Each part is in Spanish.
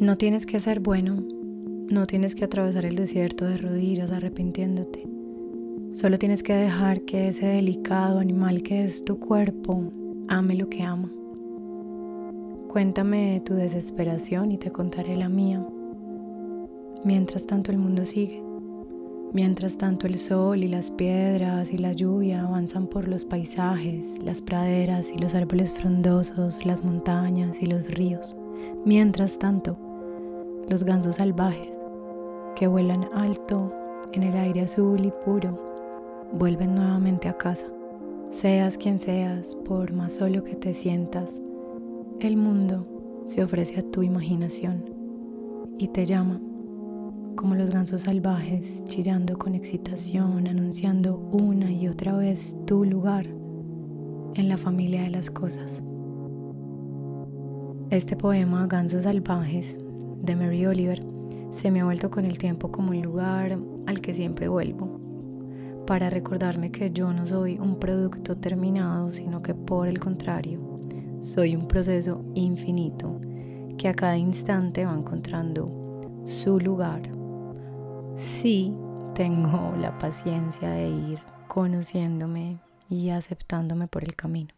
No tienes que ser bueno, no tienes que atravesar el desierto de rodillas arrepintiéndote. Solo tienes que dejar que ese delicado animal que es tu cuerpo ame lo que ama. Cuéntame tu desesperación y te contaré la mía. Mientras tanto el mundo sigue. Mientras tanto el sol y las piedras y la lluvia avanzan por los paisajes, las praderas y los árboles frondosos, las montañas y los ríos. Mientras tanto, los gansos salvajes que vuelan alto en el aire azul y puro vuelven nuevamente a casa. Seas quien seas, por más solo que te sientas, el mundo se ofrece a tu imaginación y te llama como los gansos salvajes, chillando con excitación, anunciando una y otra vez tu lugar en la familia de las cosas. Este poema, Gansos Salvajes, de Mary Oliver, se me ha vuelto con el tiempo como un lugar al que siempre vuelvo, para recordarme que yo no soy un producto terminado, sino que por el contrario, soy un proceso infinito que a cada instante va encontrando su lugar sí tengo la paciencia de ir conociéndome y aceptándome por el camino.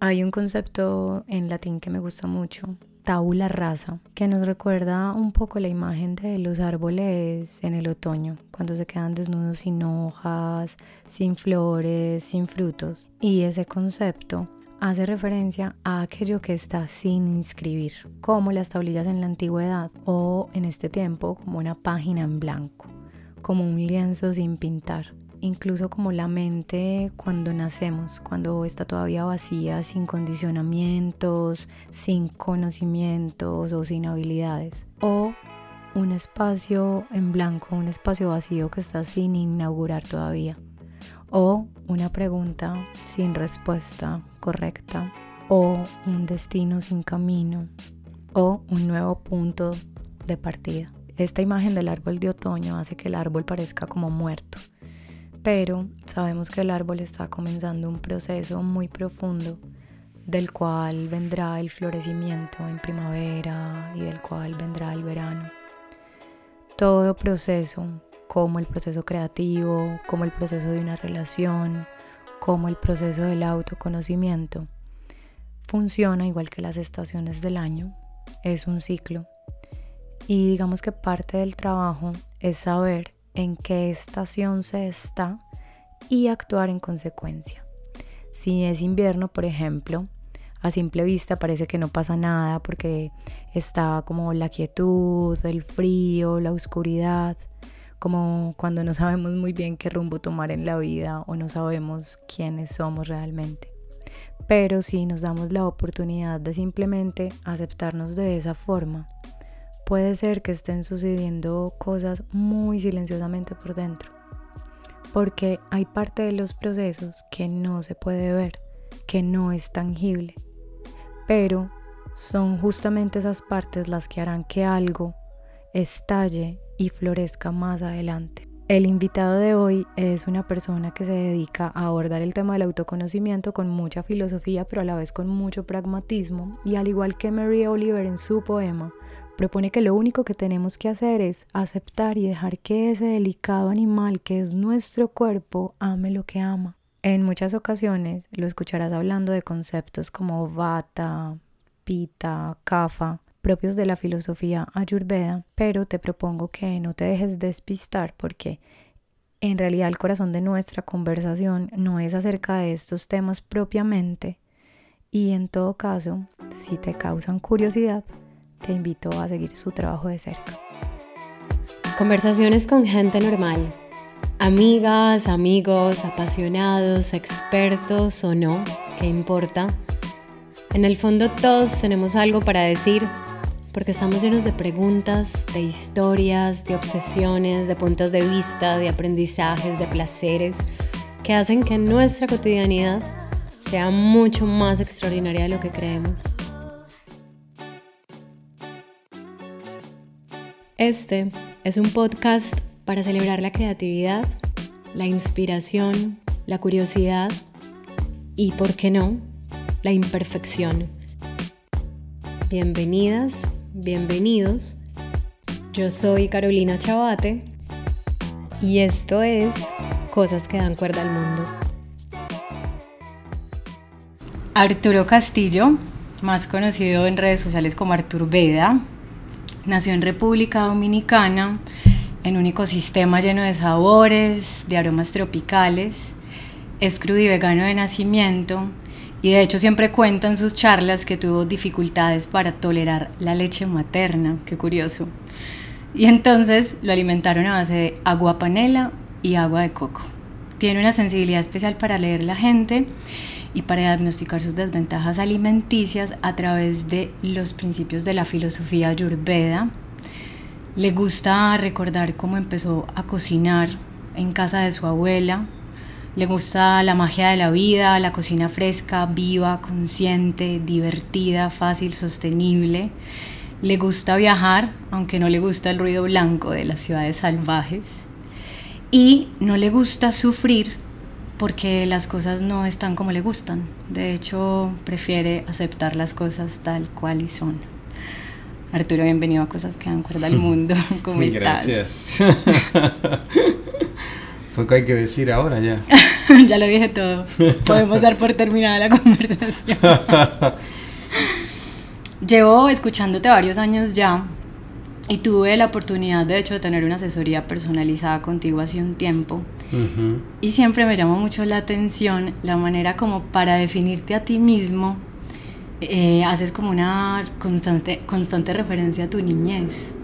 Hay un concepto en latín que me gusta mucho, tabula rasa, que nos recuerda un poco la imagen de los árboles en el otoño, cuando se quedan desnudos sin hojas, sin flores, sin frutos. Y ese concepto hace referencia a aquello que está sin inscribir, como las tablillas en la antigüedad o en este tiempo como una página en blanco, como un lienzo sin pintar, incluso como la mente cuando nacemos, cuando está todavía vacía, sin condicionamientos, sin conocimientos o sin habilidades, o un espacio en blanco, un espacio vacío que está sin inaugurar todavía. O una pregunta sin respuesta correcta. O un destino sin camino. O un nuevo punto de partida. Esta imagen del árbol de otoño hace que el árbol parezca como muerto, pero sabemos que el árbol está comenzando un proceso muy profundo del cual vendrá el florecimiento en primavera y del cual vendrá el verano. Todo proceso como el proceso creativo, como el proceso de una relación, como el proceso del autoconocimiento. Funciona igual que las estaciones del año, es un ciclo. Y digamos que parte del trabajo es saber en qué estación se está y actuar en consecuencia. Si es invierno, por ejemplo, a simple vista parece que no pasa nada porque está como la quietud, el frío, la oscuridad como cuando no sabemos muy bien qué rumbo tomar en la vida o no sabemos quiénes somos realmente. Pero si nos damos la oportunidad de simplemente aceptarnos de esa forma, puede ser que estén sucediendo cosas muy silenciosamente por dentro. Porque hay parte de los procesos que no se puede ver, que no es tangible. Pero son justamente esas partes las que harán que algo estalle y florezca más adelante. El invitado de hoy es una persona que se dedica a abordar el tema del autoconocimiento con mucha filosofía, pero a la vez con mucho pragmatismo, y al igual que Mary Oliver en su poema, propone que lo único que tenemos que hacer es aceptar y dejar que ese delicado animal que es nuestro cuerpo ame lo que ama. En muchas ocasiones lo escucharás hablando de conceptos como vata, pita, kafa, propios de la filosofía ayurveda, pero te propongo que no te dejes despistar porque en realidad el corazón de nuestra conversación no es acerca de estos temas propiamente y en todo caso, si te causan curiosidad, te invito a seguir su trabajo de cerca. Conversaciones con gente normal, amigas, amigos, apasionados, expertos o no, ¿qué importa? En el fondo todos tenemos algo para decir porque estamos llenos de preguntas, de historias, de obsesiones, de puntos de vista, de aprendizajes, de placeres, que hacen que nuestra cotidianidad sea mucho más extraordinaria de lo que creemos. Este es un podcast para celebrar la creatividad, la inspiración, la curiosidad y, ¿por qué no?, la imperfección. Bienvenidas bienvenidos. Yo soy Carolina Chabate y esto es Cosas que dan cuerda al mundo. Arturo Castillo, más conocido en redes sociales como Artur Veda, nació en República Dominicana en un ecosistema lleno de sabores, de aromas tropicales. Es crudo y vegano de nacimiento y de hecho siempre cuenta en sus charlas que tuvo dificultades para tolerar la leche materna, qué curioso. Y entonces lo alimentaron a base de agua panela y agua de coco. Tiene una sensibilidad especial para leer la gente y para diagnosticar sus desventajas alimenticias a través de los principios de la filosofía ayurveda. Le gusta recordar cómo empezó a cocinar en casa de su abuela, le gusta la magia de la vida, la cocina fresca, viva, consciente, divertida, fácil, sostenible. Le gusta viajar, aunque no le gusta el ruido blanco de las ciudades salvajes. Y no le gusta sufrir porque las cosas no están como le gustan. De hecho, prefiere aceptar las cosas tal cual y son. Arturo, bienvenido a Cosas que dan cuerda al mundo. ¿Cómo estás? Gracias. Fue que hay que decir ahora ya. ya lo dije todo. Podemos dar por terminada la conversación. Llevo escuchándote varios años ya y tuve la oportunidad de hecho de tener una asesoría personalizada contigo hace un tiempo. Y siempre me llamó mucho la atención la manera como para definirte a ti mismo eh, haces como una constante, constante referencia a tu niñez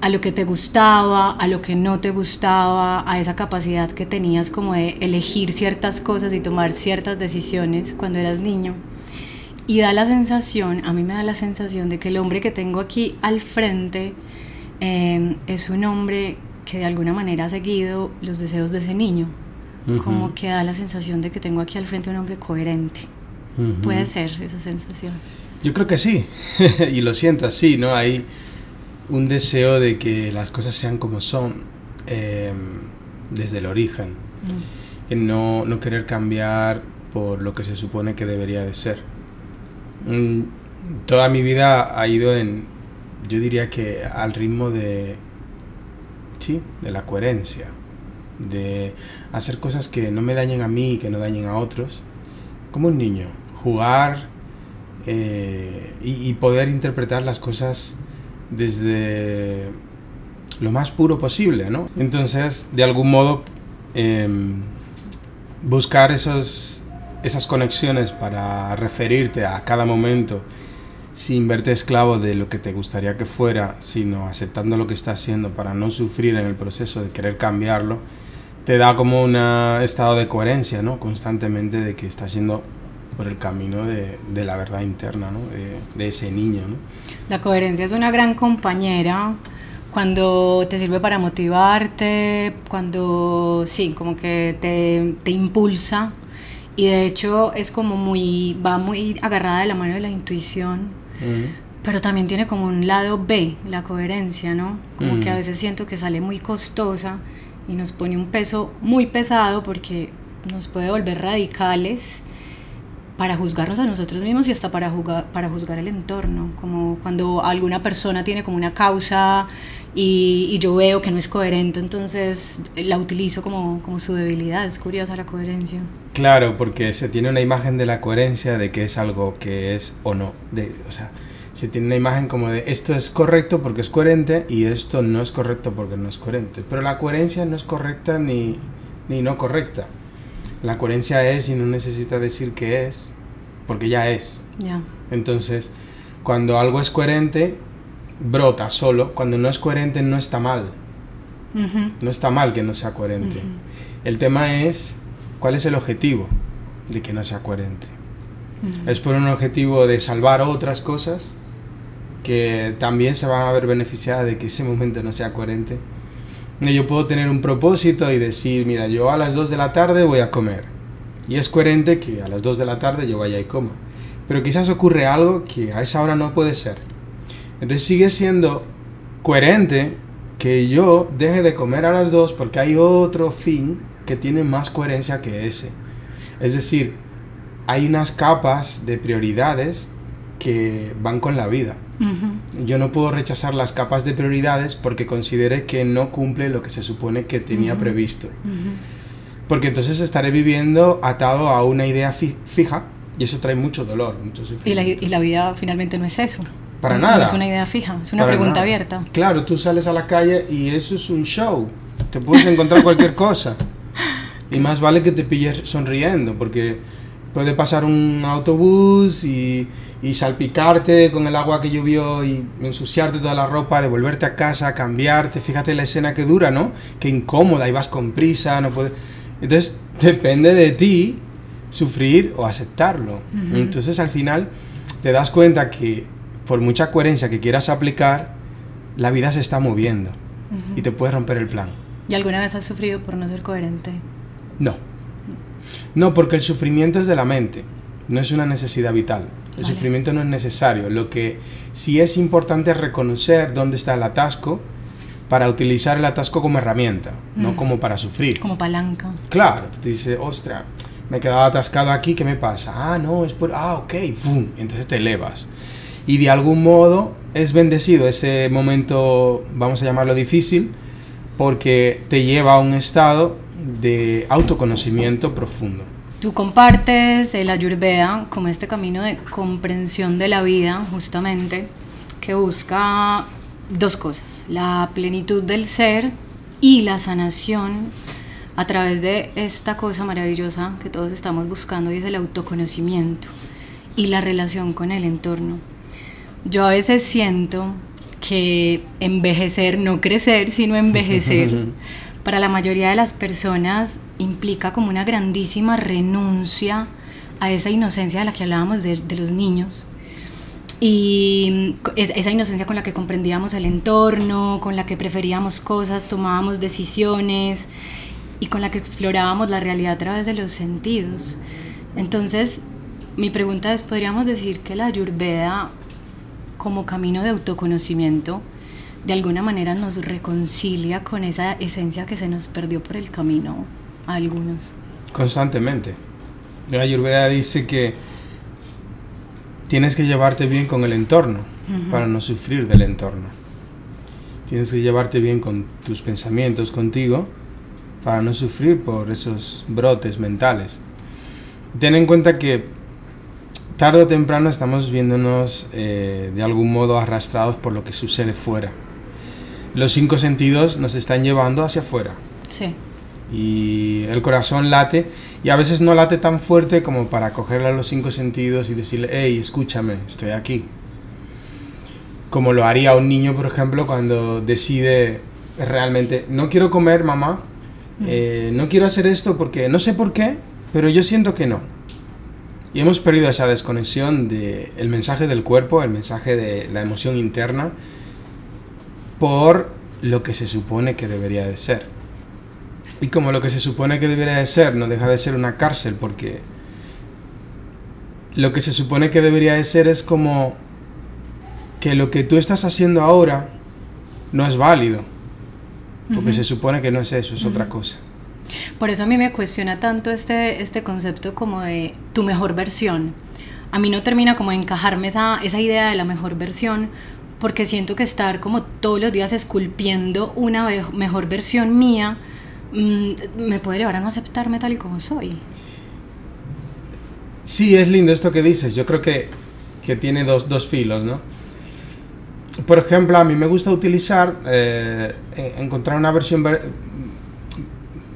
a lo que te gustaba, a lo que no te gustaba, a esa capacidad que tenías como de elegir ciertas cosas y tomar ciertas decisiones cuando eras niño. Y da la sensación, a mí me da la sensación de que el hombre que tengo aquí al frente eh, es un hombre que de alguna manera ha seguido los deseos de ese niño. Como que da la sensación de que tengo aquí al frente un hombre coherente. Puede ser esa sensación. Yo creo que sí, y lo siento así, ¿no? Hay un deseo de que las cosas sean como son em, desde el origen. Mm. no, no, querer cambiar por lo que se supone que debería de ser. Mm, toda mi vida ha ido en, yo diría que al ritmo de, sí, de la coherencia, de hacer cosas que no me dañen a mí y que no dañen a otros, como un niño, jugar eh, y, poder interpretar las cosas desde lo más puro posible, ¿no? Entonces, de algún modo, em, buscar esos, esas conexiones para referirte a cada momento sin verte esclavo de lo que te gustaría que fuera, sino aceptando lo que estás haciendo para no sufrir en el proceso de querer cambiarlo, te da como un estado de coherencia, ¿no? Constantemente de que estás yendo por el camino de, de la verdad interna, ¿no? De, de ese niño, ¿no? La coherencia es una gran compañera cuando te sirve para motivarte, cuando sí, como que te, te, impulsa y de hecho es como muy, va muy agarrada de la mano de la intuición, pero también tiene como un lado B, la coherencia, ¿no? Como que a veces siento que sale muy costosa y nos pone un peso muy pesado porque nos puede volver radicales para juzgarnos a nosotros mismos y hasta para, para juzgar el entorno, como cuando alguna persona tiene como una causa y, y, yo veo que no es coherente, entonces la utilizo como, como su debilidad, es curiosa la coherencia. Claro, porque se tiene una imagen de la coherencia de que es algo que es o no, de, o sea, se tiene una imagen como de esto es correcto porque es coherente y esto no es correcto porque no es coherente, pero la coherencia no es correcta ni, ni no correcta la coherencia es y no necesita decir que es, porque ya es. Entonces, cuando algo es coherente, brota solo. Cuando no es coherente, no está mal. No está mal que no sea coherente. El tema es, ¿cuál es el objetivo de que no sea coherente? Es por un objetivo de salvar otras cosas que también se van a ver beneficiadas de que ese momento no sea coherente yo puedo tener un propósito y decir, mira, yo a las 2 de la tarde voy a comer. Y es coherente que a las 2 de la tarde yo vaya y coma. Pero quizás ocurre algo que a esa hora no puede ser. Entonces sigue siendo coherente que yo deje de comer a las 2 porque hay otro fin que tiene más coherencia que ese. Es decir, hay unas capas de prioridades que van con la vida. Yo no puedo rechazar las capas de prioridades porque considere que no cumple lo que se supone que tenía previsto. Porque entonces estaré viviendo atado a una idea fija y eso trae mucho dolor, mucho sufrimiento. Y la, vida finalmente no es eso. Para nada. No es una idea fija, es una pregunta abierta. Claro, tú sales a la calle y eso es un show. Te puedes encontrar cualquier cosa. Y más vale que te pilles sonriendo, porque puede pasar un autobús y, y, salpicarte con el agua que llovió y ensuciarte toda la ropa, devolverte a casa, cambiarte. Fíjate la escena que dura, ¿no? Que incómoda y vas con prisa, no puedes... Entonces, depende de ti sufrir o aceptarlo. Entonces, al final, te das cuenta que por mucha coherencia que quieras aplicar, la vida se está moviendo y te puede romper el plan. ¿Y alguna vez has sufrido por no ser coherente? No. No, porque el sufrimiento es de la mente, no es una necesidad vital. El sufrimiento no es necesario. Lo que sí es importante es reconocer dónde está el atasco para utilizar el atasco como herramienta, no mm. como para sufrir. Como palanca. Claro, te dice, ostra, me he quedado atascado aquí, ¿qué me pasa? Ah, no, es por... Ah, ok, ¡fum! Entonces te elevas. Y de algún modo es bendecido ese momento, vamos a llamarlo difícil, porque te lleva a un estado de autoconocimiento profundo. Tú compartes el Ayurveda como este camino de comprensión de la vida, justamente, que busca dos cosas, la plenitud del ser y la sanación a través de esta cosa maravillosa que todos estamos buscando y es el autoconocimiento y la relación con el entorno. Yo a veces siento que envejecer, no crecer, sino envejecer, para la mayoría de las personas implica como una grandísima renuncia a esa inocencia de la que hablábamos de, los niños. Y esa inocencia con la que comprendíamos el entorno, con la que preferíamos cosas, tomábamos decisiones y con la que explorábamos la realidad a través de los sentidos. Entonces, mi pregunta es, ¿podríamos decir que la ayurveda como camino de autoconocimiento de alguna manera nos reconcilia con esa esencia que se nos perdió por el camino a algunos. Constantemente. La Ayurveda dice que tienes que llevarte bien con el entorno para no sufrir del entorno. Tienes que llevarte bien con tus pensamientos, contigo, para no sufrir por esos brotes mentales. Ten en cuenta que tarde o temprano estamos viéndonos eh, de algún modo arrastrados por lo que sucede fuera los cinco sentidos nos están llevando hacia afuera. Sí. Y el corazón late, y a veces no late tan fuerte como para cogerle a los cinco sentidos y decirle, hey, escúchame, estoy aquí. Como lo haría un niño, por ejemplo, cuando decide realmente, no quiero comer, mamá, eh, no quiero hacer esto porque no sé por qué, pero yo siento que no. Y hemos perdido esa desconexión del mensaje del cuerpo, el mensaje de la emoción interna, por lo que se supone que debería de ser. Y como lo que se supone que debería de ser no deja de ser una cárcel porque lo que se supone que debería de ser es como que lo que tú estás haciendo ahora no es válido. Porque se supone que no es eso, es otra cosa. Por eso a mí me cuestiona tanto este, este concepto como de tu mejor versión. A mí no termina como de encajarme esa, esa idea de la mejor versión porque siento que estar como todos los días esculpiendo una mejor versión mía mm, me puede llevar a no aceptarme tal y como soy. Sí, es lindo esto que dices. Yo creo que, que tiene dos, dos, filos, ¿no? Por ejemplo, a mí me gusta utilizar, eh, encontrar una versión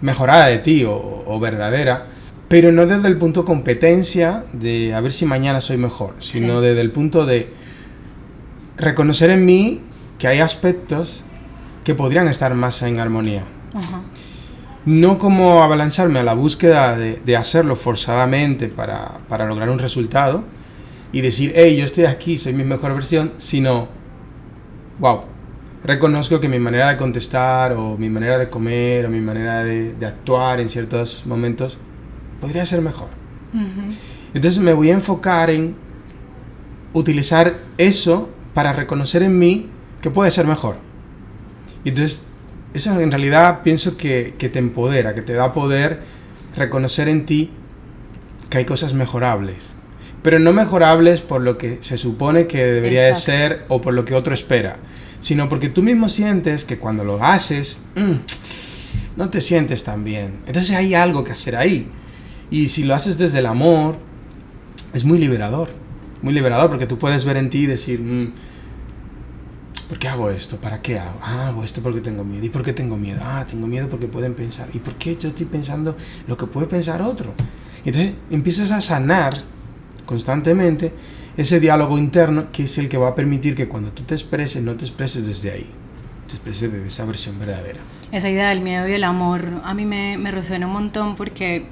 mejorada de ti o, o, verdadera, pero no desde el punto competencia de a ver si mañana soy mejor, sino desde el punto de reconocer en mí que hay aspectos que podrían estar más en armonía. No como abalanzarme a la búsqueda de, hacerlo forzadamente para, para, lograr un resultado y decir, hey, yo estoy aquí, soy mi mejor versión, sino, wow, reconozco que mi manera de contestar o mi manera de comer o mi manera de, actuar en ciertos momentos podría ser mejor. Entonces me voy a enfocar en utilizar eso para reconocer en mí que puede ser mejor. Y entonces, eso en realidad pienso que, que te empodera, que te da poder reconocer en ti que hay cosas mejorables. pero no mejorables por lo que se supone que debería de ser o por lo que otro espera, sino porque tú mismo sientes que cuando lo haces, mm, no te sientes tan bien. Entonces hay algo que hacer ahí. Y si lo haces desde el amor, es muy liberador. Muy liberador porque tú puedes ver en ti y decir, mm, ¿por qué hago esto? ¿Para qué hago? Ah, hago esto porque tengo miedo. ¿Y por qué tengo miedo? Ah, tengo miedo porque pueden pensar. ¿Y por qué yo estoy pensando lo que puede pensar otro? Y entonces empiezas a sanar constantemente ese diálogo interno que es el que va a permitir que cuando tú te expreses, no te expreses desde ahí, te expreses desde esa versión verdadera. Esa idea del miedo y el amor a mí me, me resuena un montón porque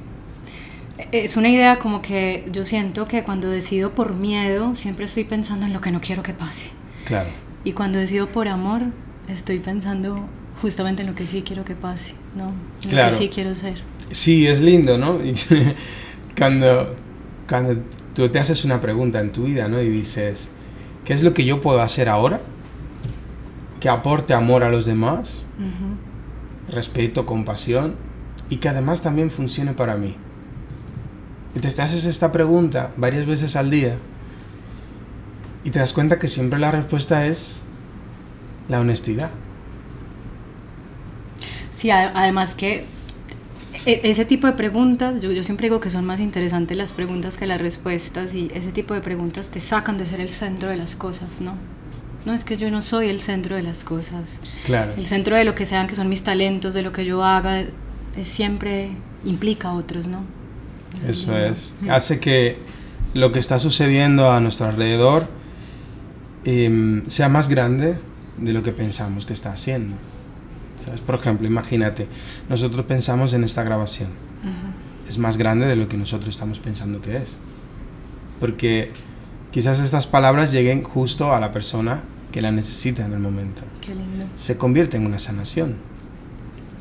es una idea como que yo siento que cuando decido por miedo siempre estoy pensando en lo que no quiero que pase. Claro. Y cuando decido por amor estoy pensando justamente en lo que sí quiero que pase, ¿no? En lo que sí quiero ser. Sí, es lindo, ¿no? cuando, cuando tú te haces una pregunta en tu vida, ¿no? Y dices, ¿qué es lo que yo puedo hacer ahora? Que aporte amor a los demás, respeto, compasión y que además también funcione para mí. Y te haces esta pregunta varias veces al día y te das cuenta que siempre la respuesta es la honestidad. Sí, además que e, ese tipo de preguntas, yo, yo, siempre digo que son más interesantes las preguntas que las respuestas y ese tipo de preguntas te sacan de ser el centro de las cosas, ¿no? No es que yo no soy el centro de las cosas. Claro. El centro de lo que sean que son mis talentos, de lo que yo haga, es siempre implica a otros, ¿no? Eso, es. Hace que lo que está sucediendo a nuestro alrededor em, sea más grande de lo que pensamos que está haciendo. Por ejemplo, imagínate, nosotros pensamos en esta grabación. Es más grande de lo que nosotros estamos pensando que es. Porque quizás estas palabras lleguen justo a la persona que la necesita en el momento. Qué lindo. Se convierte en una sanación.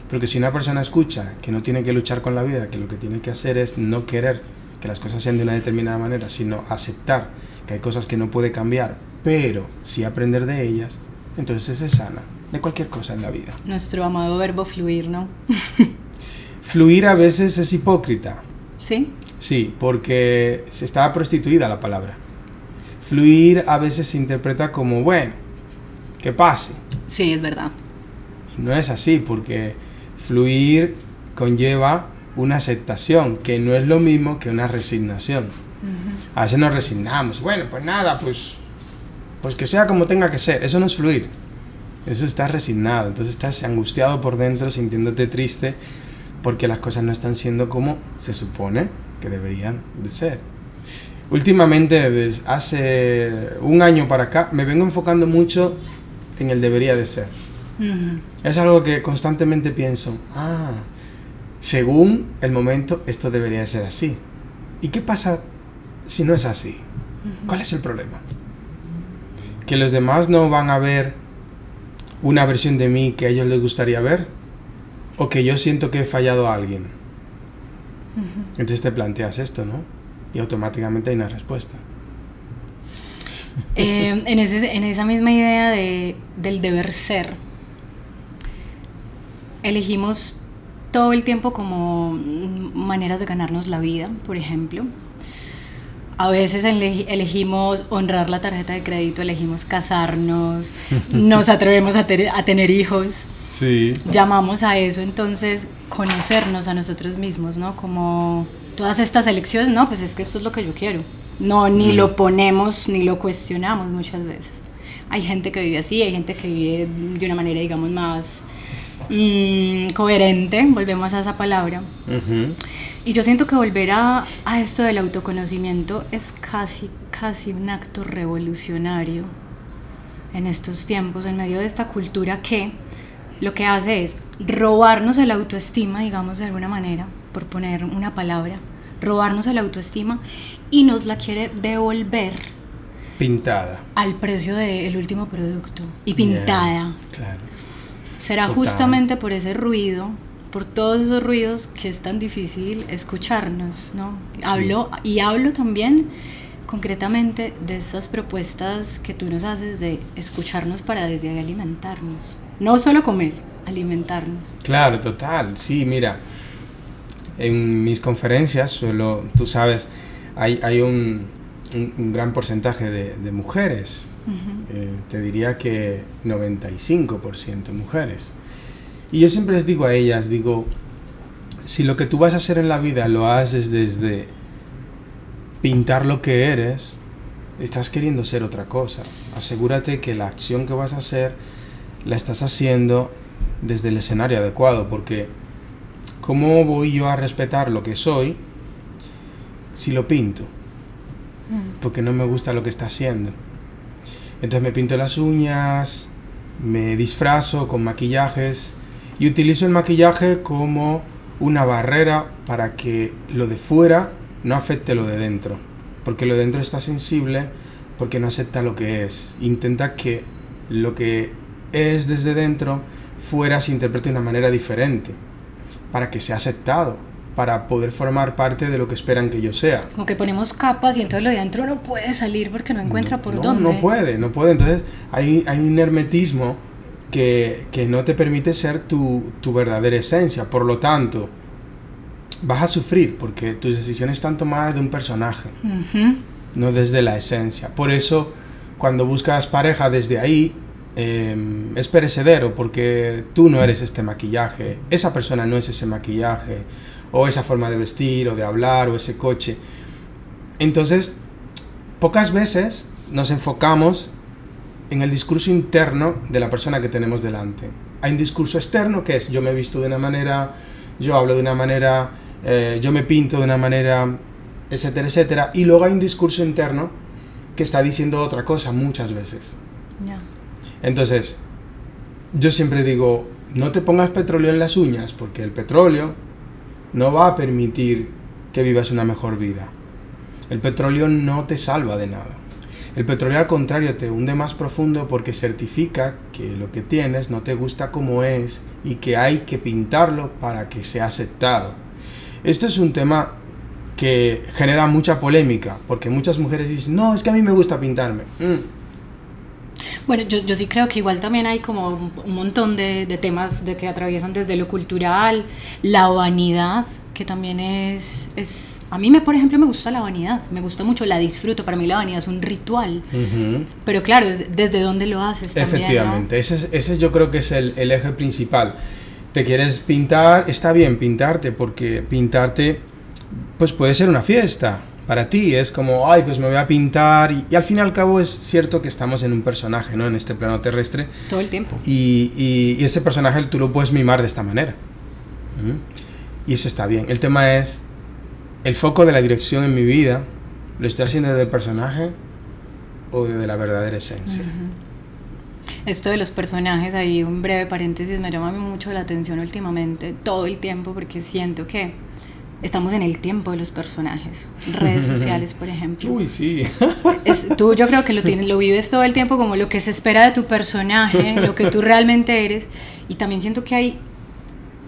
Porque si una persona escucha que no tiene que luchar con la vida, que lo que tiene que hacer es no querer que las cosas sean de una determinada manera, sino aceptar que hay cosas que no puede cambiar, pero sí aprender de ellas, entonces se sana de cualquier cosa en la vida. Nuestro amado verbo fluir, ¿no? fluir a veces es hipócrita. ¿Sí? Sí, porque se está prostituida la palabra. Fluir a veces se interpreta como, bueno, que pase. Sí, es verdad. no es así, porque fluir conlleva una aceptación, que no es lo mismo que una resignación. A veces nos resignamos, bueno, pues nada, pues, pues que sea como tenga que ser, eso no es fluir. Eso está resignado, entonces estás angustiado por dentro, sintiéndote triste porque las cosas no están siendo como se supone que deberían de ser. Últimamente, desde hace un año para acá, me vengo enfocando mucho en el debería de ser. Es algo que constantemente pienso, ah, según el momento, esto debería de ser así. ¿Y qué pasa si no es así? ¿Cuál es el problema? Que los demás no van a ver una versión de mí que a ellos les gustaría ver o que yo siento que he fallado a alguien. Entonces te planteas esto, ¿no? Y automáticamente hay una respuesta. Eh, en, ese, en, esa misma idea de, del deber ser, elegimos todo el tiempo como maneras de ganarnos la vida, por ejemplo. A veces elegimos honrar la tarjeta de crédito, elegimos casarnos, nos atrevemos a, tener hijos. Sí. Llamamos a eso entonces conocernos a nosotros mismos, ¿no? Como todas estas elecciones, no, pues es que esto es lo que yo quiero. No, ni mm. lo ponemos ni lo cuestionamos muchas veces. Hay gente que vive así, hay gente que vive de una manera, digamos, más mm, coherente, volvemos a esa palabra. Y yo siento que volver a, a, esto del autoconocimiento es casi, casi un acto revolucionario en estos tiempos, en medio de esta cultura que lo que hace es robarnos el autoestima, digamos de alguna manera, por poner una palabra, robarnos el autoestima y nos la quiere devolver pintada al precio del último producto y pintada. claro. Será justamente por ese ruido por todos esos ruidos que es tan difícil escucharnos, ¿no? Hablo y hablo también concretamente de esas propuestas que tú nos haces de escucharnos para desde ahí alimentarnos. No solo comer, alimentarnos. Claro, total. Sí, mira, en mis conferencias suelo, tú sabes, hay, hay un, un, gran porcentaje de, mujeres. Eh, te diría que 95% mujeres. Y yo siempre les digo a ellas, digo, si lo que tú vas a hacer en la vida lo haces desde pintar lo que eres, estás queriendo ser otra cosa. Asegúrate que la acción que vas a hacer la estás haciendo desde el escenario adecuado, porque ¿cómo voy yo a respetar lo que soy si lo pinto? Mm. Porque no me gusta lo que está haciendo. Entonces me pinto las uñas, me disfrazo con maquillajes y utilizo el maquillaje como una barrera para que lo de fuera no afecte lo de dentro. Porque lo de dentro está sensible porque no acepta lo que es. Intenta que lo que es desde dentro fuera se interprete de una manera diferente para que sea aceptado para poder formar parte de lo que esperan que yo sea. Como que ponemos capas y entonces lo de adentro no puede salir porque no encuentra por dónde. No puede, no puede. Entonces hay, hay un hermetismo que, que, no te permite ser tu, tu, verdadera esencia. Por lo tanto, vas a sufrir porque tus decisiones están tomadas de un personaje, no desde la esencia. Por eso, cuando buscas pareja desde ahí, em, es perecedero porque tú no eres este maquillaje, esa persona no es ese maquillaje o esa forma de vestir o de hablar o ese coche. Entonces, pocas veces nos enfocamos en el discurso interno de la persona que tenemos delante. Hay un discurso externo que es yo me he visto de una manera, yo hablo de una manera, eh, yo me pinto de una manera, etcétera, etcétera. Y luego hay un discurso interno que está diciendo otra cosa muchas veces. Entonces, yo siempre digo, no te pongas petróleo en las uñas, porque el petróleo no va a permitir que vivas una mejor vida. El petróleo no te salva de nada. El petróleo al contrario te hunde más profundo porque certifica que lo que tienes no te gusta como es y que hay que pintarlo para que sea aceptado. Esto es un tema que genera mucha polémica porque muchas mujeres dicen, no, es que a mí me gusta pintarme. Mm. Bueno, yo, yo, sí creo que igual también hay como un montón de, temas de que atraviesan desde lo cultural, la vanidad, que también es... A mí, me, por ejemplo, me gusta la vanidad, me gusta mucho, la disfruto, para mí la vanidad es un ritual, pero claro, desde dónde lo haces. Efectivamente, ese, ese yo creo que es el, el eje principal. Te quieres pintar, está bien pintarte, porque pintarte pues puede ser una fiesta, para ti es como, ay, pues me voy a pintar y, al fin y al cabo es cierto que estamos en un personaje, ¿no? En este plano terrestre. Todo el tiempo. Y, y, ese personaje tú lo puedes mimar de esta manera. Y eso está bien. El tema es, el foco de la dirección en mi vida, ¿lo estoy haciendo desde el personaje o desde la verdadera esencia? Esto de los personajes, ahí un breve paréntesis, me llama mucho la atención últimamente, todo el tiempo, porque siento que estamos en el tiempo de los personajes. Redes sociales, por ejemplo. Uy, sí. tú yo creo que lo tienes, lo vives todo el tiempo como lo que se espera de tu personaje, lo que tú realmente eres. Y también siento que hay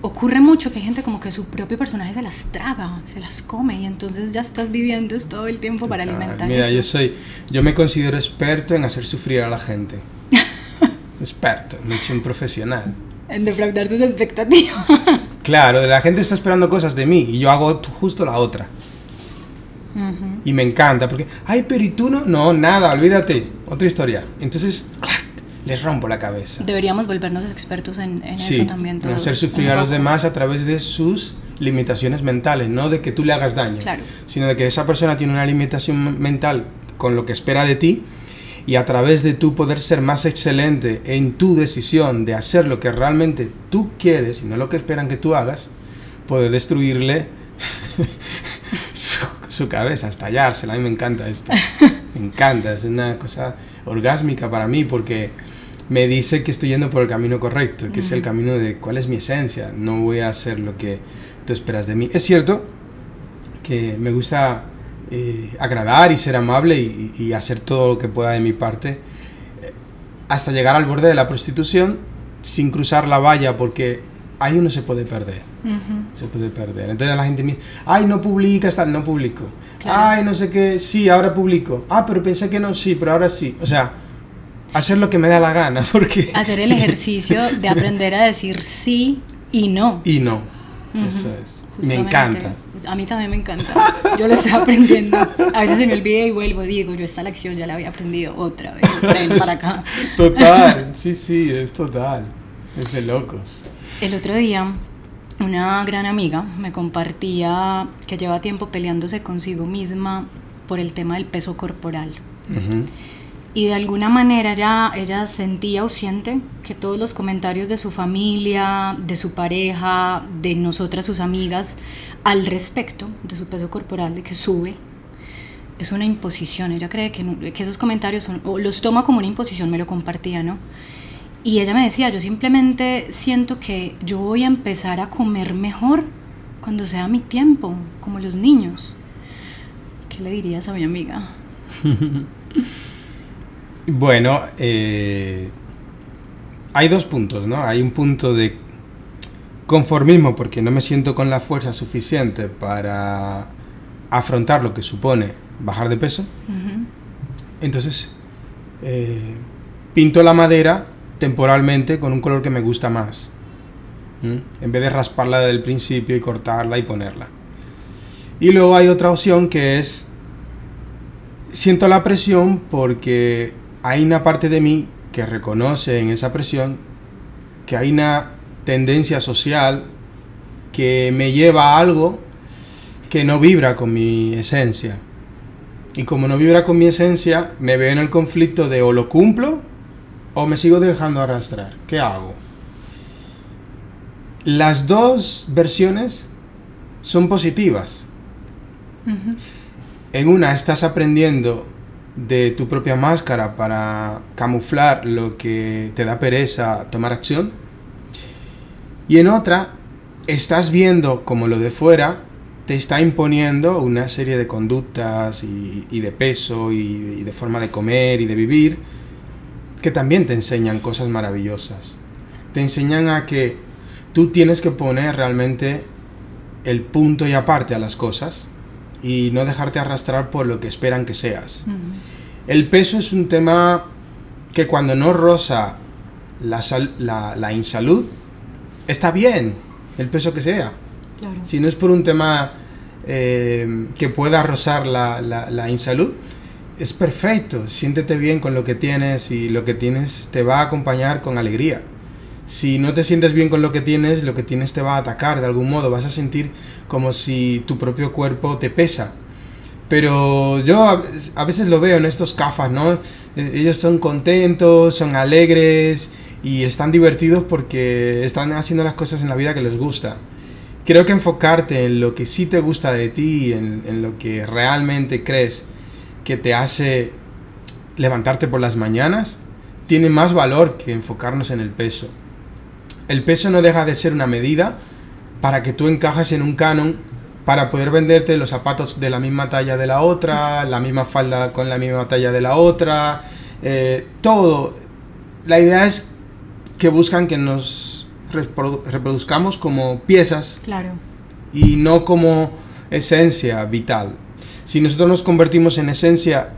ocurre mucho que hay gente como que su propio personaje se las traga, se las come y entonces ya estás viviendo es todo el tiempo para alimentar Mira, yo soy yo me considero experto en hacer sufrir a la gente. experto, no soy un profesional. En defraudar tus expectativas. Claro, la gente está esperando cosas de mí y yo hago justo la otra. Y me encanta porque, ay, pero ¿y tú no? No, nada, olvídate. Otra historia. Entonces, les rompo la cabeza. Deberíamos volvernos expertos en, eso también. En hacer sufrir a los demás a través de sus limitaciones mentales, no de que tú le hagas daño, sino de que esa persona tiene una limitación mental con lo que espera de ti y a través de tú poder ser más excelente en tu decisión de hacer lo que realmente tú quieres y no lo que esperan que tú hagas, poder destruirle su, cabeza, estallársela. A mí me encanta esto. Me encanta, es una cosa orgásmica para mí porque me dice que estoy yendo por el camino correcto, que es el camino de cuál es mi esencia, no voy a hacer lo que tú esperas de mí. Es cierto que me gusta eh, agradar y ser amable y, hacer todo lo que pueda de mi parte eh, hasta llegar al borde de la prostitución sin cruzar la valla porque ahí uno se puede perder. Se puede perder. Entonces la gente me dice, ay, no publicas tal, no publico. Ay, no sé qué, sí, ahora publico. Ah, pero pensé que no, sí, pero ahora sí. O sea, hacer lo que me da la gana, porque... Hacer el ejercicio de aprender a decir sí y no. Y no. Eso es. Me encanta. A mí también me encanta. Yo lo estoy aprendiendo. A veces se me olvida y vuelvo. Digo, yo esta lección ya la había aprendido otra vez. Ven para acá. Total. Sí, sí, es total. Es de locos. El otro día, una gran amiga me compartía que lleva tiempo peleándose consigo misma por el tema del peso corporal. Y de alguna manera ya ella sentía o siente que todos los comentarios de su familia, de su pareja, de nosotras sus amigas al respecto de su peso corporal, de que sube, es una imposición. Ella cree que, que esos comentarios son, o los toma como una imposición, me lo compartía, ¿no? Y ella me decía, yo simplemente siento que yo voy a empezar a comer mejor cuando sea mi tiempo, como los niños. ¿Qué le dirías a mi amiga? bueno, eh, hay dos puntos, ¿no? Hay un punto de conformismo porque no me siento con la fuerza suficiente para afrontar lo que supone bajar de peso. Entonces, eh, pinto la madera temporalmente con un color que me gusta más. En vez de rasparla desde el principio y cortarla y ponerla. Y luego hay otra opción que es, siento la presión porque hay una parte de mí que reconoce en esa presión que hay una tendencia social que me lleva a algo que no vibra con mi esencia. Y como no vibra con mi esencia, me veo en el conflicto de o lo cumplo o me sigo dejando arrastrar? ¿Qué hago? Las dos versiones son positivas. En una estás aprendiendo de tu propia máscara para camuflar lo que te da pereza tomar acción. Y en otra estás viendo como lo de fuera te está imponiendo una serie de conductas y, de peso y de forma de comer y de vivir que también te enseñan cosas maravillosas. Te enseñan a que tú tienes que poner realmente el punto y aparte a las cosas y no dejarte arrastrar por lo que esperan que seas. El peso es un tema que cuando no roza la, la, insalud, está bien el peso que sea. Si no es por un tema eh, que pueda rozar la, la insalud, es perfecto, siéntete bien con lo que tienes y lo que tienes te va a acompañar con alegría. Si no te sientes bien con lo que tienes, lo que tienes te va a atacar de algún modo, vas a sentir como si tu propio cuerpo te pesa. Pero yo a, veces lo veo en estos cafas, ¿no? E, ellos son contentos, son alegres y están divertidos porque están haciendo las cosas en la vida que les gusta. Creo que enfocarte en lo que sí te gusta de ti, en, en lo que realmente crees, que te hace levantarte por las mañanas tiene más valor que enfocarnos en el peso. El peso no deja de ser una medida para que tú encajes en un canon para poder venderte los zapatos de la misma talla de la otra, la misma falda con la misma talla de la otra, eh, todo. La idea es que buscan que nos reproduzcamos como piezas claro. y no como esencia vital si nosotros nos convertimos en esencia,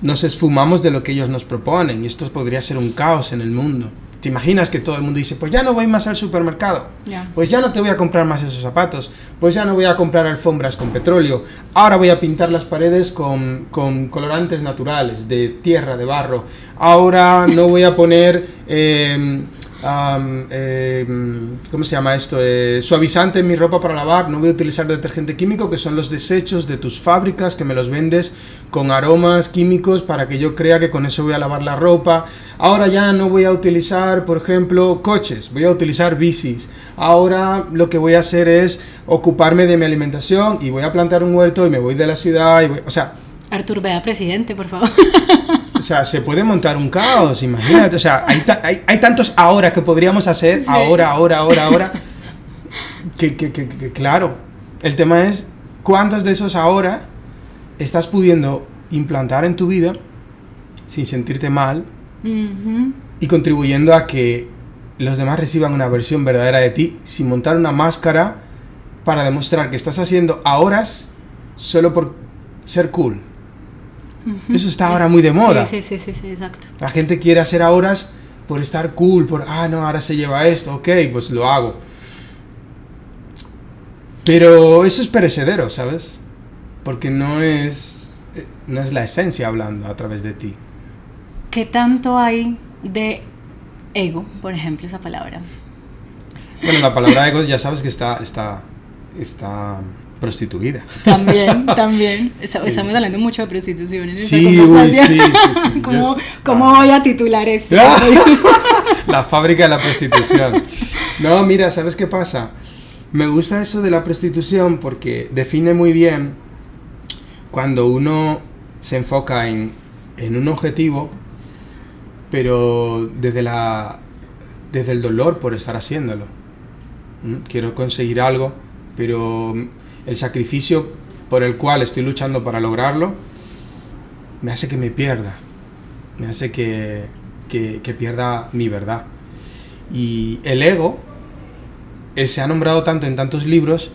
nos esfumamos de lo que ellos nos proponen y esto podría ser un caos en el mundo. ¿Te imaginas que todo el mundo dice, pues ya no voy más al supermercado? Pues ya no te voy a comprar más esos zapatos. Pues ya no voy a comprar alfombras con petróleo. Ahora voy a pintar las paredes con, con colorantes naturales, de tierra, de barro. Ahora no voy a poner... Eh, eh, ¿cómo se llama esto? Eh, suavizante en mi ropa para lavar, no voy a utilizar detergente químico, que son los desechos de tus fábricas que me los vendes con aromas químicos para que yo crea que con eso voy a lavar la ropa. Ahora ya no voy a utilizar, por ejemplo, coches, voy a utilizar bicis. Ahora lo que voy a hacer es ocuparme de mi alimentación y voy a plantar un huerto y me voy de la ciudad. Y o sea, Artur, vea presidente, por favor. O sea, se puede montar un caos, imagínate. O sea, hay, hay, tantos ahora que podríamos hacer, ahora, ahora, ahora, ahora. Que, que, que, claro, el tema es cuántos de esos ahora estás pudiendo implantar en tu vida sin sentirte mal y contribuyendo a que los demás reciban una versión verdadera de ti sin montar una máscara para demostrar que estás haciendo ahora solo por ser cool. Eso está ahora muy de moda. Sí, sí, sí, sí, exacto. La gente quiere hacer ahora por estar cool, por, ah, no, ahora se lleva esto, ok, pues lo hago. Pero eso es perecedero, ¿sabes? Porque no es, eh, no es la esencia hablando a través de ti. ¿Qué tanto hay de ego, por ejemplo, esa palabra? Bueno, la palabra ego ya sabes que está, está, está prostituida. También, también. estamos hablando mucho de prostitución en sí, uy, sí, sí, sí, ¿Cómo, ¿cómo voy a titular esto? la fábrica de la prostitución. No, mira, ¿sabes qué pasa? Me gusta eso de la prostitución porque define muy bien cuando uno se enfoca en, en un objetivo, pero desde, la, desde el dolor por estar haciéndolo. ¿Mm? Quiero conseguir algo, pero el sacrificio por el cual estoy luchando para lograrlo me hace que me pierda, me hace que, que, pierda mi verdad. Y el ego eh, se ha nombrado tanto en tantos libros,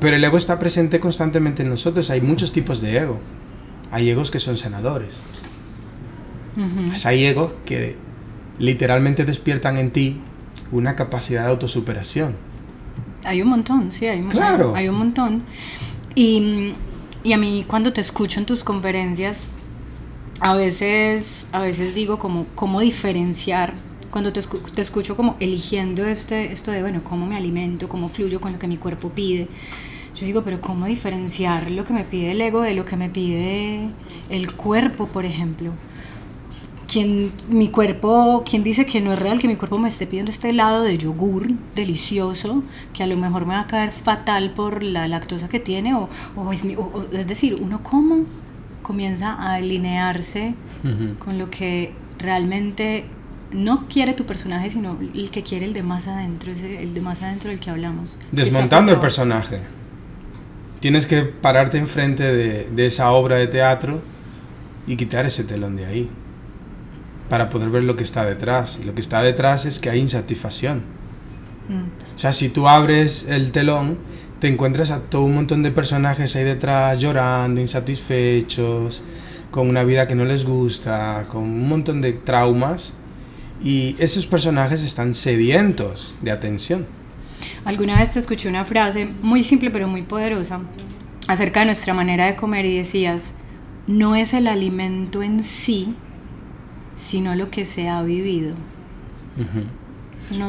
pero el ego está presente constantemente en nosotros. Hay muchos tipos de ego. Hay egos que son senadores. Hay egos que literalmente despiertan en ti una capacidad de autosuperación. Hay un montón, sí, hay, claro. hay, un montón. Y, y, a mí cuando te escucho en tus conferencias, a veces, a veces digo como cómo diferenciar, cuando te, te escucho como eligiendo este, esto de, bueno, cómo me alimento, cómo fluyo con lo que mi cuerpo pide. Yo digo, pero ¿cómo diferenciar lo que me pide el ego de lo que me pide el cuerpo, por ejemplo? Quien mi cuerpo, quien dice que no es real que mi cuerpo me esté pidiendo este helado de yogur delicioso, que a lo mejor me va a caer fatal por la lactosa que tiene, o, es, es, decir, uno cómo comienza a alinearse con lo que realmente no quiere tu personaje, sino el que quiere el de más adentro, ese, el de más adentro del que hablamos. Desmontando el personaje. Tienes que pararte enfrente de, de esa obra de teatro y quitar ese telón de ahí para poder ver lo que está detrás. Y lo que está detrás es que hay insatisfacción. Mm. O sea, si tú abres el telón, te encuentras a todo un montón de personajes ahí detrás llorando, insatisfechos, con una vida que no les gusta, con un montón de traumas. Y esos personajes están sedientos de atención. Alguna vez te escuché una frase muy simple pero muy poderosa acerca de nuestra manera de comer y decías, no es el alimento en sí, sino lo que se ha vivido.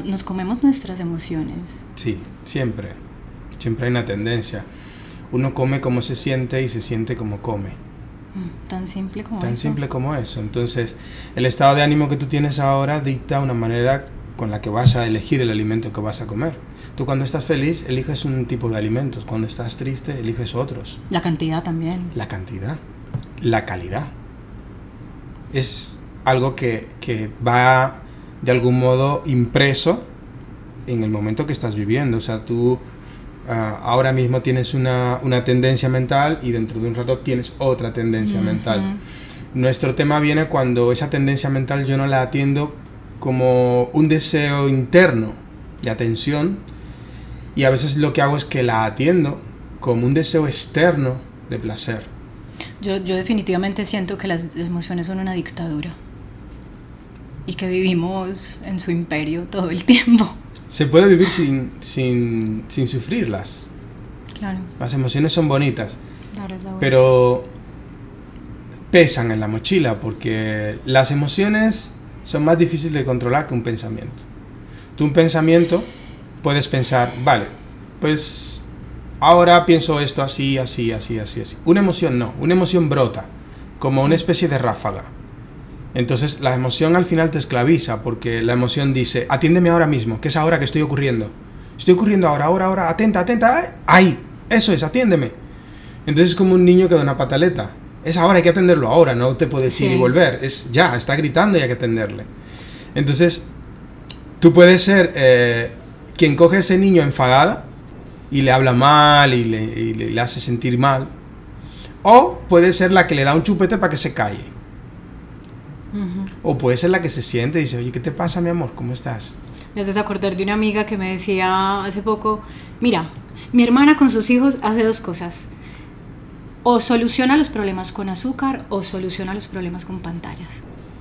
nos comemos nuestras emociones. Sí, siempre. Siempre hay una tendencia. Uno come como se siente y se siente como come. Mm, tan simple como Tan simple como eso. Entonces, el estado de ánimo que tú tienes ahora dicta una manera con la que vas a elegir el alimento que vas a comer. Tú cuando estás feliz eliges un tipo de alimentos, cuando estás triste eliges otros. La cantidad también. La cantidad, la calidad. Es algo que, va de algún modo impreso en el momento que estás viviendo. O sea, tú ah, ahora mismo tienes una, tendencia mental y dentro de un rato tienes otra tendencia mental. Nuestro tema viene cuando esa tendencia mental yo no la atiendo como un deseo interno de atención y a veces lo que hago es que la atiendo como un deseo externo de placer. Yo, yo definitivamente siento que las emociones son una dictadura y que vivimos en su imperio todo el tiempo. Se puede vivir sin, sin, sin sufrirlas. Claro. Las emociones son bonitas, pero pesan en la mochila porque las emociones son más difíciles de controlar que un pensamiento. Tú un pensamiento puedes pensar, vale, pues ahora pienso esto así, así, así, así, así. Una emoción no, una emoción brota como una especie de ráfaga entonces la emoción al final te esclaviza porque la emoción dice, atiéndeme ahora mismo, que es ahora que estoy ocurriendo. Estoy ocurriendo ahora, ahora, ahora, atenta, atenta, ahí, eso es, atiéndeme. Entonces es como un niño que da una pataleta. Es ahora, hay que atenderlo ahora, no te puedes ir y volver. Es ya, está gritando y hay que atenderle. Entonces, tú puedes ser eh, quien coge a ese niño enfadada y le habla mal y le, y le hace sentir mal. O puede ser la que le da un chupete para que se calle. O puede ser la que se siente y dice, oye, ¿qué te pasa, mi amor? ¿Cómo estás? Me haces acordar de una amiga que me decía hace poco, mira, mi hermana con sus hijos hace dos cosas. O soluciona los problemas con azúcar o soluciona los problemas con pantallas.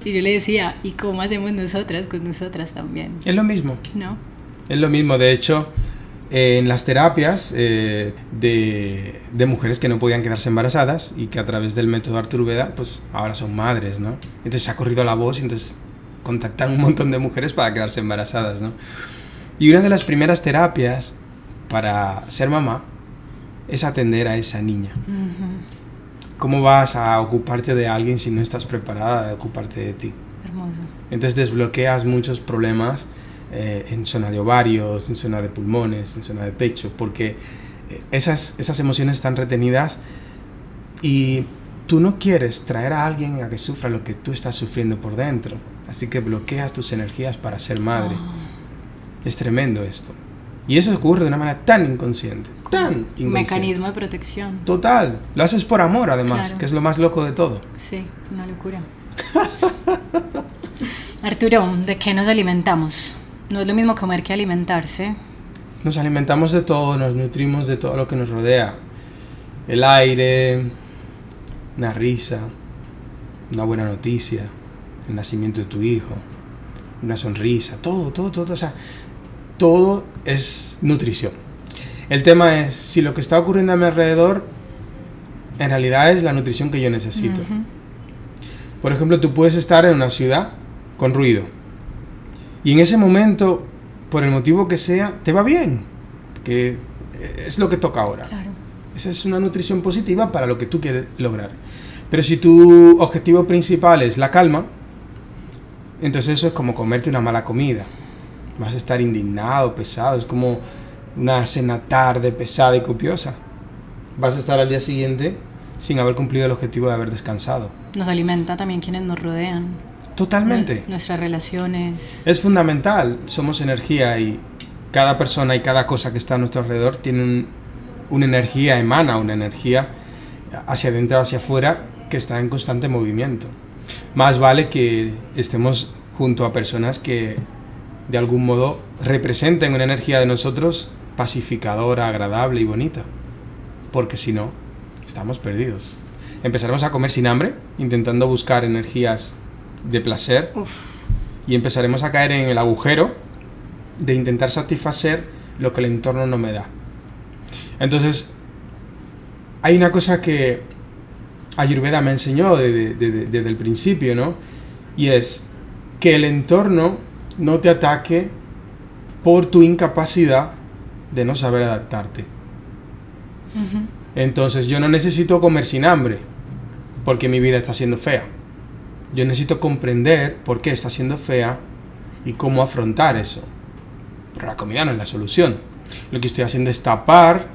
Y yo le decía, ¿y cómo hacemos nosotras con nosotras también? Es lo mismo. ¿No? Es lo mismo, de hecho, en las terapias eh, de, de, mujeres que no podían quedarse embarazadas y que a través del método Arturveda, pues ahora son madres, ¿no? Entonces se ha corrido la voz y entonces contactan un montón de mujeres para quedarse embarazadas, ¿no? Y una de las primeras terapias para ser mamá es atender a esa niña. ¿Cómo vas a ocuparte de alguien si no estás preparada de ocuparte de ti? Hermoso. Entonces desbloqueas muchos problemas eh, en zona de ovarios, en zona de pulmones, en zona de pecho, porque eh, esas, esas emociones están retenidas y tú no quieres traer a alguien a que sufra lo que tú estás sufriendo por dentro. Así que bloqueas tus energías para ser madre. Ah. Es tremendo esto. Y eso ocurre de una manera tan inconsciente, tan inconsciente. Mecanismo de protección. Total. Lo haces por amor, además, que es lo más loco de todo. Sí, una locura. Arturo, ¿de qué nos alimentamos? No es lo mismo comer que alimentarse. Nos alimentamos de todo, nos nutrimos de todo lo que nos rodea. El aire, una risa, una buena noticia, el nacimiento de tu hijo, una sonrisa, todo, todo, todo. O sea, todo es nutrición. El tema es si lo que está ocurriendo a mi alrededor en realidad es la nutrición que yo necesito. Por ejemplo, tú puedes estar en una ciudad con ruido y en ese momento, por el motivo que sea, te va bien, que es lo que toca ahora. Esa es una nutrición positiva para lo que tú quieres lograr. Pero si tu objetivo principal es la calma, entonces eso es como comerte una mala comida. Vas a estar indignado, pesado, es como una cena tarde, pesada y copiosa. Vas a estar al día siguiente sin haber cumplido el objetivo de haber descansado. Nos alimenta también quienes nos rodean. Totalmente. Nuestras relaciones. Es fundamental, somos energía y cada persona y cada cosa que está a nuestro alrededor tiene una energía, emana una energía hacia adentro, hacia afuera, que está en constante movimiento. Más vale que estemos junto a personas que de algún modo representen una energía de nosotros pacificadora, agradable y bonita. Porque si no, estamos perdidos. Empezaremos a comer sin hambre, intentando buscar energías de placer y empezaremos a caer en el agujero de intentar satisfacer lo que el entorno no me da. Entonces, hay una cosa que Ayurveda me enseñó desde, el principio, ¿no? Y es que el entorno no te ataque por tu incapacidad de no saber adaptarte. Entonces yo no necesito comer sin hambre, porque mi vida está siendo fea. Yo necesito comprender por qué está siendo fea y cómo afrontar eso. Pero la comida no es la solución. Lo que estoy haciendo es tapar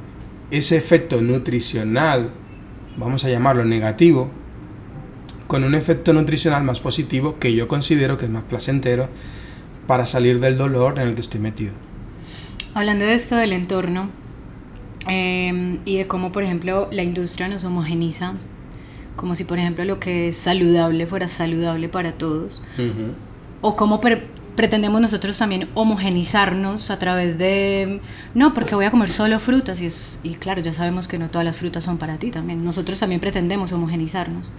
ese efecto nutricional, vamos a llamarlo negativo, con un efecto nutricional más positivo que yo considero que es más placentero para salir del dolor en el que estoy metido. Hablando de esto del entorno em, y de cómo, por ejemplo, la industria nos homogeniza como si por ejemplo lo que es saludable fuera saludable para todos, o cómo pretendemos nosotros también homogenizarnos a través de, no, porque voy a comer solo frutas, y, es, y claro, ya sabemos que no todas las frutas son para ti también, nosotros también pretendemos homogenizarnos.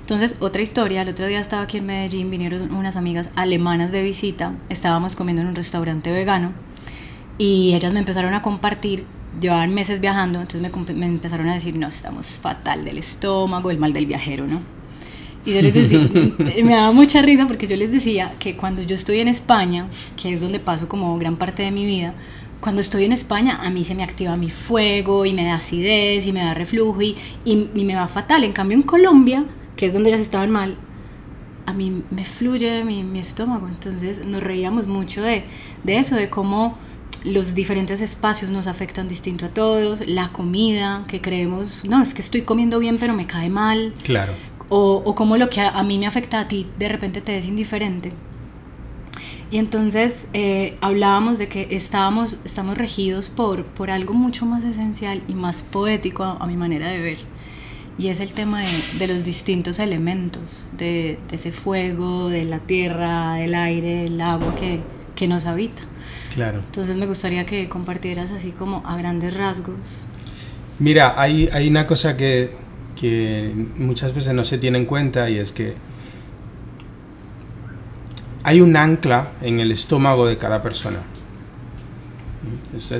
Entonces, otra historia, el otro día estaba aquí en Medellín, vinieron unas amigas alemanas de visita, estábamos comiendo en un restaurante vegano, y ellas me empezaron a compartir llevaban meses viajando, entonces me, me, empezaron a decir, no, estamos fatal del estómago, el mal del viajero, ¿no? Y yo les decía, me daba mucha risa porque yo les decía que cuando yo estoy en España, que es donde paso como gran parte de mi vida, cuando estoy en España a mí se me activa mi fuego y me da acidez y me da reflujo y, y, me va fatal. En cambio en Colombia, que es donde ellas estaban mal, a mí me fluye mi, mi estómago. Entonces nos reíamos mucho de, de eso, de cómo los diferentes espacios nos afectan distinto a todos, la comida que creemos, no, es que estoy comiendo bien pero me cae mal. Claro. O, o como lo que a, mí me afecta a ti de repente te es indiferente. Y entonces eh, hablábamos de que estábamos, estamos regidos por, por algo mucho más esencial y más poético a, mi manera de ver. Y es el tema de, de los distintos elementos, de, de, ese fuego, de la tierra, del aire, del agua que, que nos habita. Claro. Entonces me gustaría que compartieras así como a grandes rasgos. Mira, hay, hay una cosa que, que muchas veces no se tiene en cuenta y es que hay un ancla en el estómago de cada persona.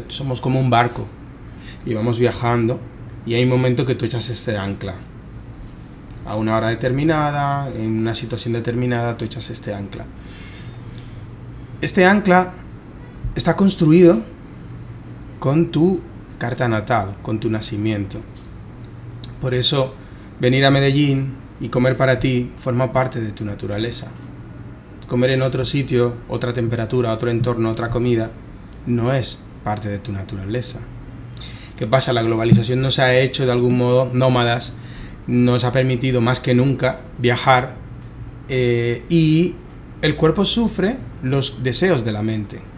somos como un barco y vamos viajando y hay un momento que tú echas este ancla. A una hora determinada, en una situación determinada, tú echas este ancla. Este ancla está construido con tu carta natal, con tu nacimiento. Por eso, venir a Medellín y comer para ti forma parte de tu naturaleza. Comer en otro sitio, otra temperatura, otro entorno, otra comida, no es parte de tu naturaleza. ¿Qué pasa? La globalización nos ha hecho de algún modo nómadas, nos ha permitido más que nunca viajar eh, y el cuerpo sufre los deseos de la mente.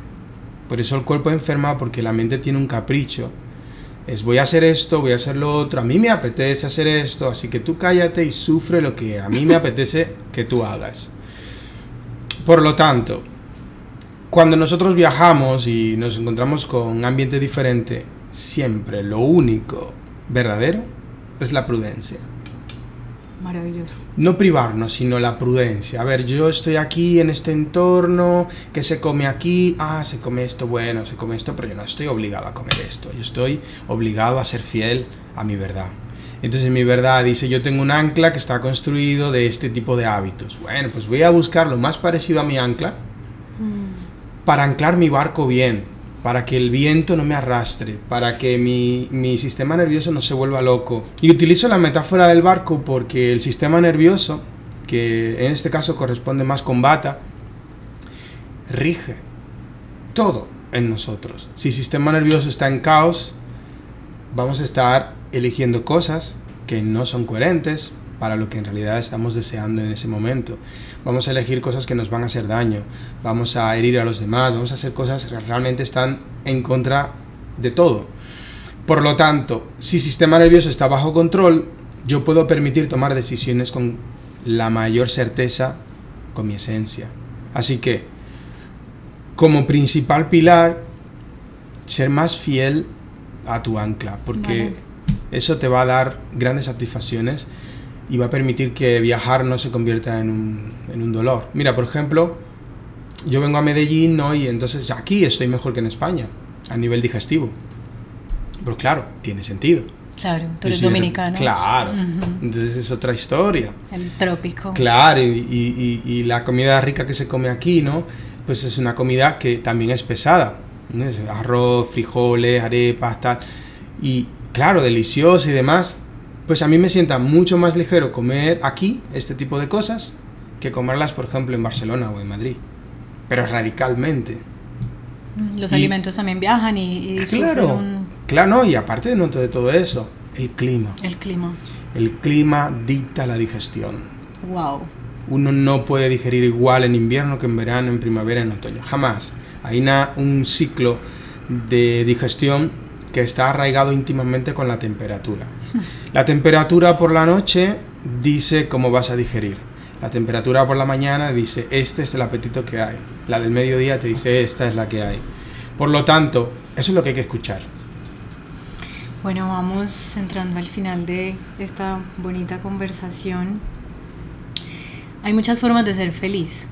Por eso el cuerpo enferma porque la mente tiene un capricho. Es voy a hacer esto, voy a hacer lo otro, a mí me apetece hacer esto, así que tú cállate y sufre lo que a mí me apetece que tú hagas. Por lo tanto, cuando nosotros viajamos y nos encontramos con un ambiente diferente, siempre lo único verdadero es la prudencia. Maravilloso. No privarnos, sino la prudencia. A ver, yo estoy aquí en este entorno, ¿qué se come aquí? Ah, se come esto, bueno, se come esto, pero yo no estoy obligado a comer esto. Yo estoy obligado a ser fiel a mi verdad. Entonces mi verdad dice, yo tengo un ancla que está construido de este tipo de hábitos. Bueno, pues voy a buscar lo más parecido a mi ancla mm. para anclar mi barco bien, para que el viento no me arrastre, para que mi, sistema nervioso no se vuelva loco. Y utilizo la metáfora del barco porque el sistema nervioso, que en este caso corresponde más con bata, rige todo en nosotros. Si el sistema nervioso está en caos, vamos a estar eligiendo cosas que no son coherentes, para lo que en realidad estamos deseando en ese momento. Vamos a elegir cosas que nos van a hacer daño, vamos a herir a los demás, vamos a hacer cosas que realmente están en contra de todo. Por lo tanto, si el sistema nervioso está bajo control, yo puedo permitir tomar decisiones con la mayor certeza, con mi esencia. Así que, como principal pilar, ser más fiel a tu ancla, porque eso te va a dar grandes satisfacciones y va a permitir que viajar no se convierta en un, en un dolor. Mira, por ejemplo, yo vengo a Medellín ¿no? y entonces aquí estoy mejor que en España, a nivel digestivo. Pero claro, tiene sentido. Claro, tú eres dominicano. Claro, entonces es otra historia. El trópico. Claro, y, y, y, la comida rica que se come aquí, ¿no? Pues es una comida que también es pesada. arroz, frijoles, arepas, tal. Y claro, deliciosa y demás, pues a mí me sienta mucho más ligero comer aquí este tipo de cosas que comerlas, por ejemplo, en Barcelona o en Madrid. Pero radicalmente. Los alimentos también viajan y... claro, claro, y aparte de, de todo eso, el clima. El clima. El clima dicta la digestión. Wow. Uno no puede digerir igual en invierno que en verano, en primavera, en otoño. Jamás. Hay una, un ciclo de digestión que está arraigado íntimamente con la temperatura. La temperatura por la noche dice cómo vas a digerir. La temperatura por la mañana dice este es el apetito que hay. La del mediodía te dice esta es la que hay. Por lo tanto, eso es lo que hay que escuchar. Bueno, vamos entrando al final de esta bonita conversación. Hay muchas formas de ser feliz.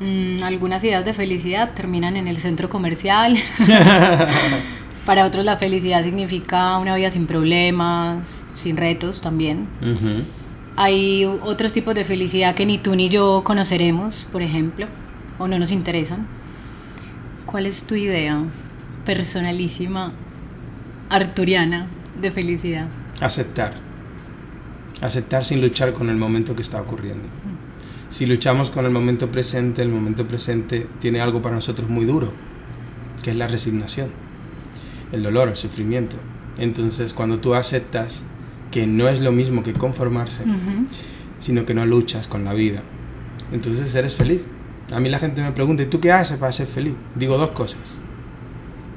Mm, algunas ideas de felicidad terminan en el centro comercial. Para otros la felicidad significa una vida sin problemas, sin retos también. Hay otros tipos de felicidad que ni tú ni yo conoceremos, por ejemplo, o no nos interesan. ¿Cuál es tu idea personalísima, arturiana, de felicidad? Aceptar. Aceptar sin luchar con el momento que está ocurriendo. Si luchamos con el momento presente, el momento presente tiene algo para nosotros muy duro, que es la resignación el dolor, el sufrimiento. Entonces, cuando tú aceptas que no es lo mismo que conformarse, sino que no luchas con la vida, entonces eres feliz. A mí la gente me pregunta, ¿y tú qué haces para ser feliz? Digo dos cosas.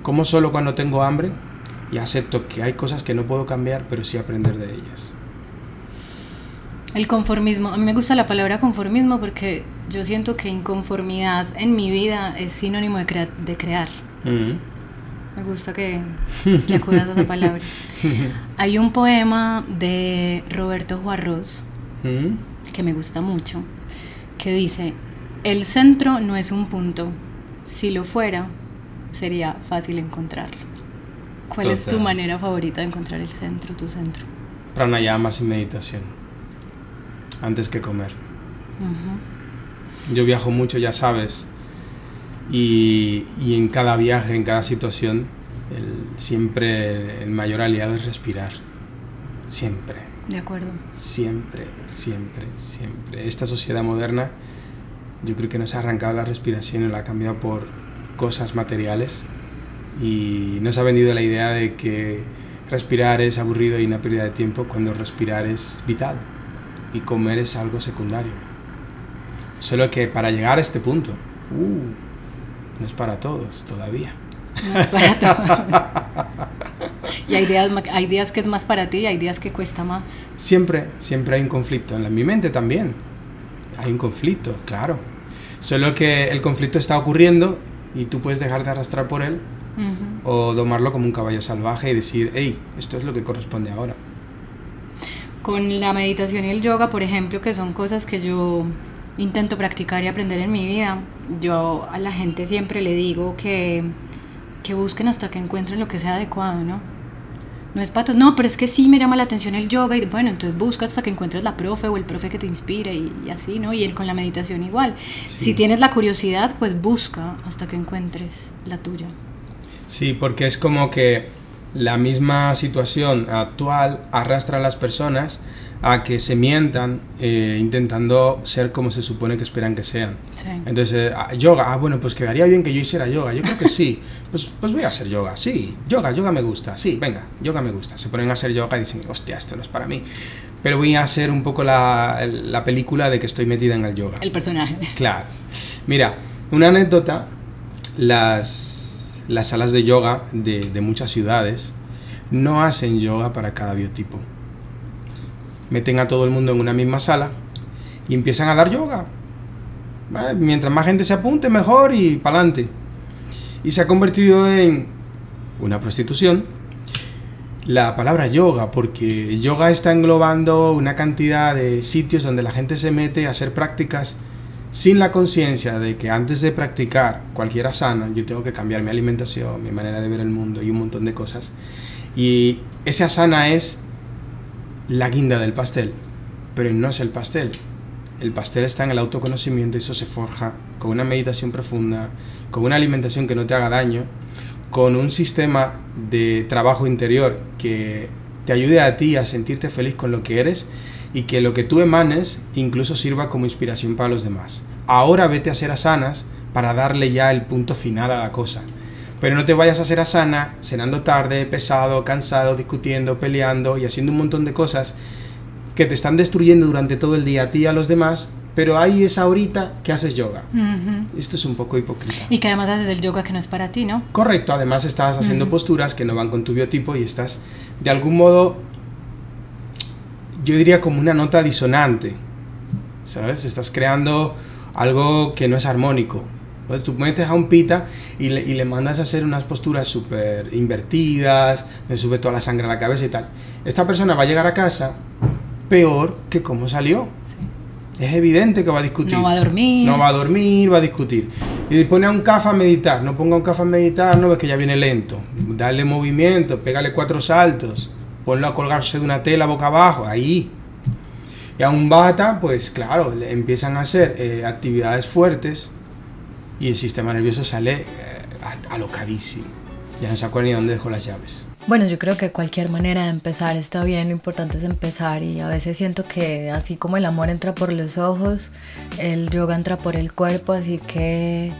Como solo cuando tengo hambre y acepto que hay cosas que no puedo cambiar, pero sí aprender de ellas. El conformismo, a mí me gusta la palabra conformismo porque yo siento que inconformidad en mi vida es sinónimo de, de crear. Me gusta que, que acudas a esa palabra. Hay un poema de Roberto Juarros mm. que me gusta mucho, que dice, el centro no es un punto, si lo fuera, sería fácil encontrarlo. ¿Cuál es tu manera favorita de encontrar el centro, tu centro? Pranayamas y meditación. Antes que comer. Yo viajo mucho, ya sabes. Y, y en cada viaje, en cada situación, el- siempre el mayor aliado es respirar. Siempre. De acuerdo. Siempre, siempre, siempre. Esta sociedad moderna, yo creo que nos ha arrancado la respiración y la ha cambiado por cosas materiales. Y nos ha vendido la idea de que respirar es aburrido y una pérdida de tiempo cuando respirar es vital y comer es algo secundario. Solo que para llegar a este punto, uh, no es para todos todavía. No es para todo. y hay días, hay días que es más para ti y hay días que cuesta más. Siempre, siempre hay un conflicto. En la- mi mente también. Hay un conflicto, claro. Solo que el conflicto está ocurriendo y tú puedes dejarte arrastrar por él o domarlo como un caballo salvaje y decir, hey, esto es lo que corresponde ahora. Con la meditación y el yoga, por ejemplo, que son cosas que yo intento practicar y aprender en mi vida, yo a la gente siempre le digo que, que busquen hasta que encuentren lo que sea adecuado, ¿no? No es pato, no, pero es que sí me llama la atención el yoga y bueno, entonces busca hasta que encuentres la profe o el profe que te inspire y, y así, ¿no? Y con la meditación igual. Sí. Si tienes la curiosidad, pues busca hasta que encuentres la tuya. Sí, porque es como que la misma situación actual arrastra a las personas a que se mientan eh, intentando ser como se supone que esperan que sean. Sí. Entonces, ah, yoga, ah, bueno, pues quedaría bien que yo hiciera yoga. Yo creo que sí. Pues, pues voy a hacer yoga, sí. Yoga, yoga me gusta, sí, venga, yoga me gusta. Se ponen a hacer yoga y dicen, hostia, esto no es para mí. Pero voy a hacer un poco la, la película de que estoy metida en el yoga. El personaje. Claro. Mira, una anécdota, las, las salas de yoga de, de muchas ciudades no hacen yoga para cada biotipo. Meten a todo el mundo en una misma sala y empiezan a dar yoga. Mientras más gente se apunte, mejor y para adelante. Y se ha convertido en una prostitución la palabra yoga, porque yoga está englobando una cantidad de sitios donde la gente se mete a hacer prácticas sin la conciencia de que antes de practicar cualquier asana yo tengo que cambiar mi alimentación, mi manera de ver el mundo y un montón de cosas. Y ese asana es la guinda del pastel, pero no es el pastel. El pastel está en el autoconocimiento y eso se forja con una meditación profunda, con una alimentación que no te haga daño, con un sistema de trabajo interior que te ayude a ti a sentirte feliz con lo que eres y que lo que tú emanes incluso sirva como inspiración para los demás. Ahora vete a hacer asanas para darle ya el punto final a la cosa. Pero no te vayas a hacer asana cenando tarde, pesado, cansado, discutiendo, peleando y haciendo un montón de cosas que te están destruyendo durante todo el día a ti y a los demás, pero hay esa horita que haces yoga. Esto es un poco hipócrita. Y que además haces el yoga que no es para ti, ¿no? Correcto, además estás haciendo posturas que no van con tu biotipo y estás de algún modo, yo diría como una nota disonante, ¿sabes? Estás creando algo que no es armónico. Tú metes a un pita y le, y le mandas a hacer unas posturas súper invertidas, le sube toda la sangre a la cabeza y tal. Esta persona va a llegar a casa peor que como salió. Es evidente que va a discutir. No va a dormir. No va a dormir, va a discutir. Y pone a un CAF a meditar. No ponga un CAF a meditar, no ves que ya viene lento. Dale movimiento, pégale cuatro saltos. Ponlo a colgarse de una tela boca abajo, ahí. Y a un bata, pues claro, le empiezan a hacer eh, actividades fuertes y el sistema nervioso sale eh, alocadísimo. Ya no se acuerda ni dónde dejó las llaves. Bueno, yo creo que cualquier manera de empezar está bien, lo importante es empezar y a veces siento que así como el amor entra por los ojos, el yoga entra por el cuerpo, así que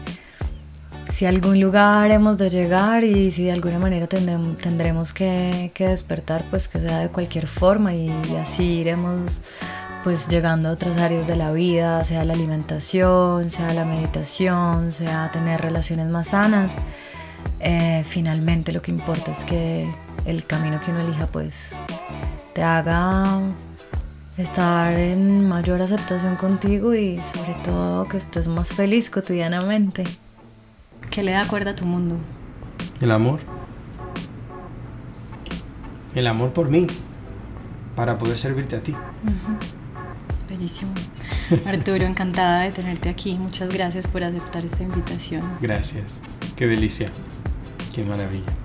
si a algún lugar hemos de llegar y si de alguna manera tendrem- tendremos que, que despertar, pues que sea de cualquier forma y así iremos pues llegando a otras áreas de la vida, sea la alimentación, sea la meditación, sea tener relaciones más sanas. Eh, finalmente lo que importa es que el camino que uno elija pues te haga estar en mayor aceptación contigo y sobre todo que estés más feliz cotidianamente. Que le da cuerda a tu mundo. El amor. El amor por mí. Para poder servirte a ti. Arturo, encantada de tenerte aquí. Muchas gracias por aceptar esta invitación. Gracias. Qué delicia. Qué maravilla.